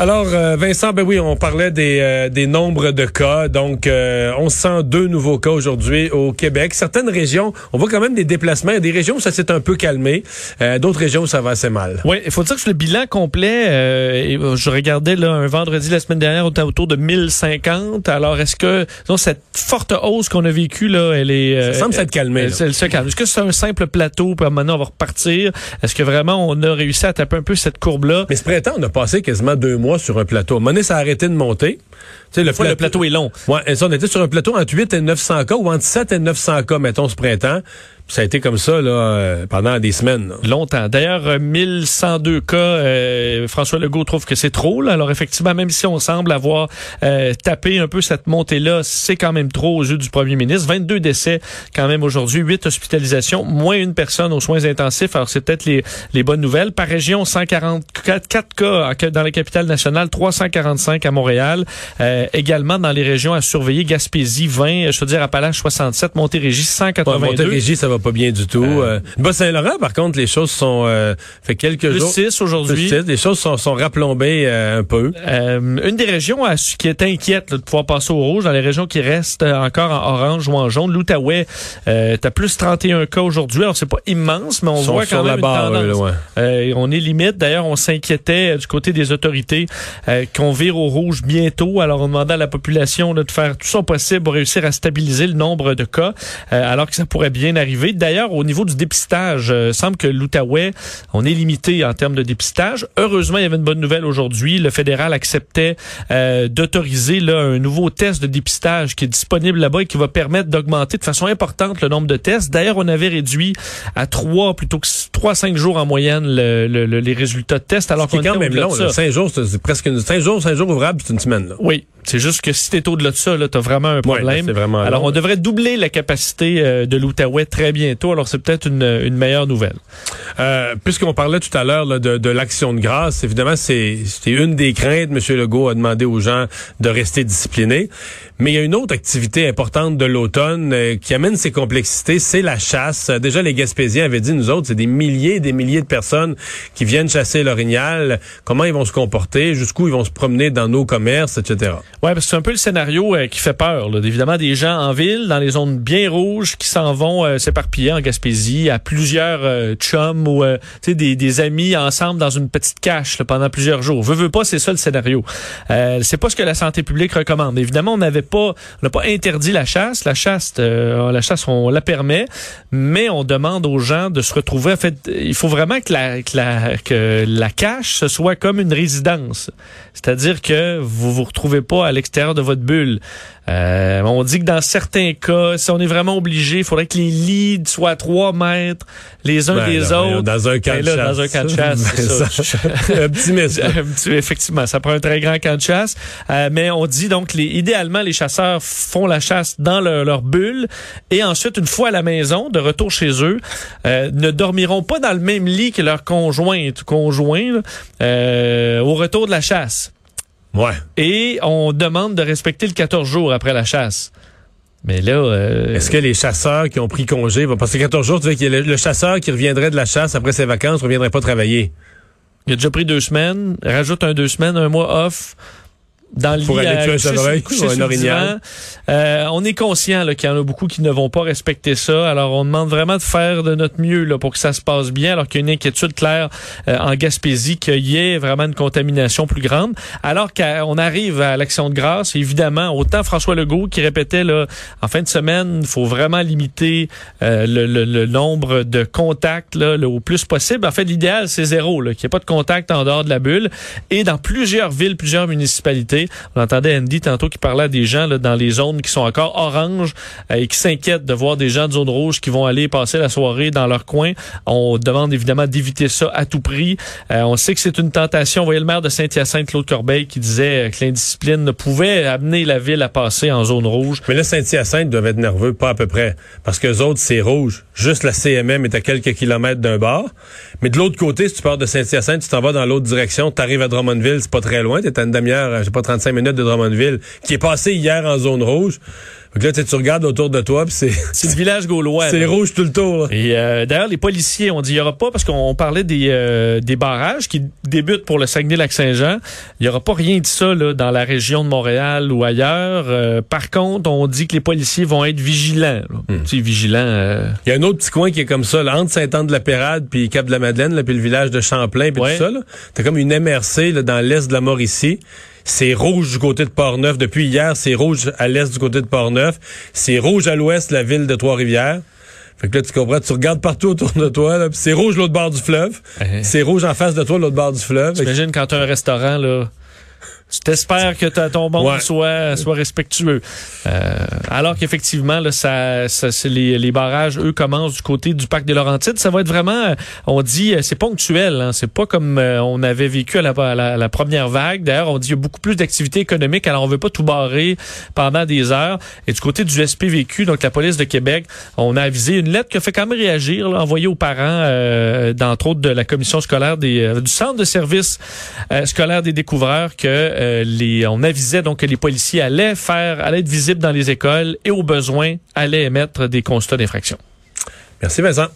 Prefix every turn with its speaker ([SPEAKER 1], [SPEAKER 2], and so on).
[SPEAKER 1] Alors, euh, Vincent, ben oui, on parlait des, euh, des nombres de cas. Donc, euh, on sent deux nouveaux cas aujourd'hui au Québec. Certaines régions, on voit quand même des déplacements. Il y a des régions où ça s'est un peu calmé. D'autres régions où ça va assez mal.
[SPEAKER 2] Oui, il faut dire que le bilan complet, je regardais là un vendredi la semaine dernière, on était autour de 1050. Alors, est-ce que donc, cette forte hausse qu'on a vécue, là, elle est...
[SPEAKER 1] ça semble s'être calmé.
[SPEAKER 2] Elle, elle, se calme. Est-ce que c'est un simple plateau, puis maintenant on va repartir? Est-ce que vraiment on a réussi à taper un peu cette courbe-là?
[SPEAKER 1] Mais ce printemps, on a passé quasiment deux mois sur un plateau. Un ça a arrêté de monter.
[SPEAKER 2] Tu sais, le, le plateau est long.
[SPEAKER 1] Ouais, on était sur un plateau entre 8 et 900 cas ou entre 7 et 900 cas, mettons, ce printemps. Ça a été comme ça là, euh, pendant des semaines.
[SPEAKER 2] Longtemps. D'ailleurs, 1102 euh, cas, euh, François Legault trouve que c'est trop. Là. Alors effectivement, même si on semble avoir tapé un peu cette montée-là, c'est quand même trop aux yeux du premier ministre. 22 décès quand même aujourd'hui, 8 hospitalisations, moins une personne aux soins intensifs. Alors c'est peut-être les, les bonnes nouvelles. Par région, 144 4 cas dans la capitale nationale, 345 à Montréal. également dans les régions à surveiller, Gaspésie 20, je veux dire Appalaches 67, Montérégie 182.
[SPEAKER 1] Montérégie, ça va pas bien du tout. Euh, euh Bas-Saint-Laurent, par contre, les choses sont euh, fait quelques
[SPEAKER 2] plus
[SPEAKER 1] jours.
[SPEAKER 2] 6 aujourd'hui.
[SPEAKER 1] Les choses sont, sont raplombées euh, un peu.
[SPEAKER 2] une des régions qui est inquiète de pouvoir passer au rouge, dans les régions qui restent encore en orange ou en jaune, l'Outaouais, euh, t'as plus 31 cas aujourd'hui. Alors c'est pas immense, mais on voit quand même une tendance. on est limite. D'ailleurs, on s'inquiétait du côté des autorités qu'on vire au rouge bientôt. Alors on demandait à la population de faire tout son possible pour réussir à stabiliser le nombre de cas, alors que ça pourrait bien arriver. D'ailleurs, au niveau du dépistage, euh, semble que l'Outaouais, on est limité en termes de dépistage. Heureusement, il y avait une bonne nouvelle aujourd'hui. Le fédéral acceptait euh, d'autoriser là un nouveau test de dépistage qui est disponible là-bas et qui va permettre d'augmenter de façon importante le nombre de tests. D'ailleurs, on avait réduit à trois plutôt que trois cinq jours en moyenne le, les résultats de tests. Alors
[SPEAKER 1] qu'on est quand même long. Cinq jours, c'est presque une, cinq jours, cinq jours ouvrables, c'est une semaine. Là.
[SPEAKER 2] Oui, c'est juste que si t'es au-delà de ça, là, t'as vraiment un problème.
[SPEAKER 1] vraiment
[SPEAKER 2] Alors, on devrait doubler la capacité euh, de l'Outaouais très bientôt. Alors, c'est peut-être une, une, meilleure nouvelle.
[SPEAKER 1] Euh, Puisqu'on parlait tout à l'heure de, de l'action de grâce, évidemment, c'est une des craintes. M. Legault a demandé aux gens de rester disciplinés. Mais il y a une autre activité importante de l'automne euh, qui amène ses complexités, c'est la chasse. Déjà, les Gaspésiens avaient dit, nous autres, c'est des milliers et des milliers de personnes qui viennent chasser l'orignal. Comment ils vont se comporter, jusqu'où ils vont se promener dans nos commerces, etc.
[SPEAKER 2] Ouais, parce que c'est un peu le scénario euh, qui fait peur. Là. Évidemment, des gens en ville, dans les zones bien rouges, qui s'en vont euh, s'éparpiller en Gaspésie à plusieurs euh, chums ou des, des amis ensemble dans une petite cache pendant plusieurs jours. Veux, veux pas, c'est ça le scénario. c'est pas ce que la santé publique recommande. Évidemment, on n'avait pas, on n'a pas interdit la chasse. La chasse, la chasse, on la permet, mais on demande aux gens de se retrouver. En fait, il faut vraiment que la, que la, que la cache ce soit comme une résidence, c'est-à-dire que vous vous retrouvez pas à l'extérieur de votre bulle. Euh, on dit que dans certains cas, si on est vraiment obligé, il faudrait que les lits soient à 3 mètres les uns ben des autres.
[SPEAKER 1] Dans un camp ben
[SPEAKER 2] de chasse. Dans un camp de chasse, c'est ça.
[SPEAKER 1] un petit message.
[SPEAKER 2] effectivement, ça prend un très grand camp de chasse. Euh, mais on dit donc, les, idéalement, les chasseurs font la chasse dans leur, leur, bulle et ensuite, une fois à la maison, de retour chez eux, euh, ne dormiront pas dans le même lit que leur conjoint, conjoint euh, au retour de la chasse.
[SPEAKER 1] Ouais.
[SPEAKER 2] Et on demande de respecter le 14 jours après la chasse. Mais là, euh,
[SPEAKER 1] est-ce que les chasseurs qui ont pris congé, parce que 14 jours, tu veux y a le, chasseur qui reviendrait de la chasse après ses vacances, ne reviendrait pas travailler.
[SPEAKER 2] Il a déjà pris deux semaines, rajoute un deux semaines, un mois off dans le
[SPEAKER 1] pour aller tuer un orignal.
[SPEAKER 2] Euh, on est conscient qu'il y en a beaucoup qui ne vont pas respecter ça. Alors, on demande vraiment de faire de notre mieux là, pour que ça se passe bien, alors qu'il y a une inquiétude claire euh, en Gaspésie qu'il y ait vraiment une contamination plus grande. Alors qu'on arrive à l'action de grâce, évidemment, autant François Legault qui répétait là, en fin de semaine, il faut vraiment limiter euh, le, le, nombre de contacts là, le, au plus possible. En fait, l'idéal, c'est zéro, qu'il n'y ait pas de contact en dehors de la bulle. Et dans plusieurs villes, plusieurs municipalités, On entendait Andy tantôt qui parlait à des gens dans les zones qui sont encore orange euh, et qui s'inquiètent de voir des gens de zone rouge qui vont aller passer la soirée dans leur coin. On demande évidemment d'éviter ça à tout prix. Euh, on sait que c'est une tentation. Vous voyez le maire de Saint-Hyacinthe, Claude Corbeil, qui disait que l'indiscipline pouvait amener la ville à passer en zone rouge.
[SPEAKER 1] Mais là, Saint-Hyacinthe doivent être nerveux, pas à peu près. Parce que les autres, c'est rouge. Juste la CMM est à quelques kilomètres d'un bar. Mais de l'autre côté, si tu pars de Saint-Hyacinthe, tu t'en vas dans l'autre direction, tu arrives à Drummondville, c'est pas très loin, t'es à une demi-heure, je pas, 35 minutes de Drummondville, qui est passé hier en zone rouge. Donc là, tu regardes autour de toi, c'est...
[SPEAKER 2] C'est le village gaulois.
[SPEAKER 1] C'est rouge tout le tour.
[SPEAKER 2] Et euh, d'ailleurs, les policiers ont dit, il y aura pas, parce qu'on parlait des, euh, des barrages qui débutent pour le Saguenay-Lac-Saint-Jean, il y aura pas rien de ça là, dans la région de Montréal ou ailleurs. Euh, par contre, on dit que les policiers vont être vigilants. Hmm. Tu sais, vigilants...
[SPEAKER 1] Il y a un autre petit coin qui est comme ça, là, entre Saint-Anne-de-la-Pérade puis Cap-de-la-Madeleine, puis le village de Champlain, puis tout ça. T'as comme une MRC là, dans l'est de la Mauricie. C'est rouge du côté de Port-Neuf. Depuis hier, c'est rouge à l'est du côté de Port-Neuf. C'est rouge à l'ouest, la ville de Trois-Rivières. Fait que là, tu comprends, tu regardes partout autour de toi, là, c'est rouge l'autre bord du fleuve. Eh. C'est rouge en face de toi, l'autre bord du fleuve.
[SPEAKER 2] J'imagine quand tu as un restaurant, là, t'espères que ton monde soit, soit respectueux. Euh, alors qu'effectivement, là, ça, ça les, les, barrages, eux, commencent du côté du parc des Laurentides. Ça va être vraiment, on dit, c'est ponctuel. Hein, c'est pas comme euh, on avait vécu à la, la, première vague. D'ailleurs, on dit qu'il y a beaucoup plus d'activités économiques. Alors, on veut pas tout barrer pendant des heures. Et du côté du SPVQ, donc la police de Québec, on a avisé une lettre qui a fait quand même réagir, là, envoyée aux parents, euh, d'entre autres de la commission scolaire des, euh, du centre de service euh, scolaire des découvreurs que euh, on avisait donc que les policiers allaient faire, allaient être visibles dans les écoles et au besoin allaient émettre des constats d'infraction.
[SPEAKER 1] Merci Vincent.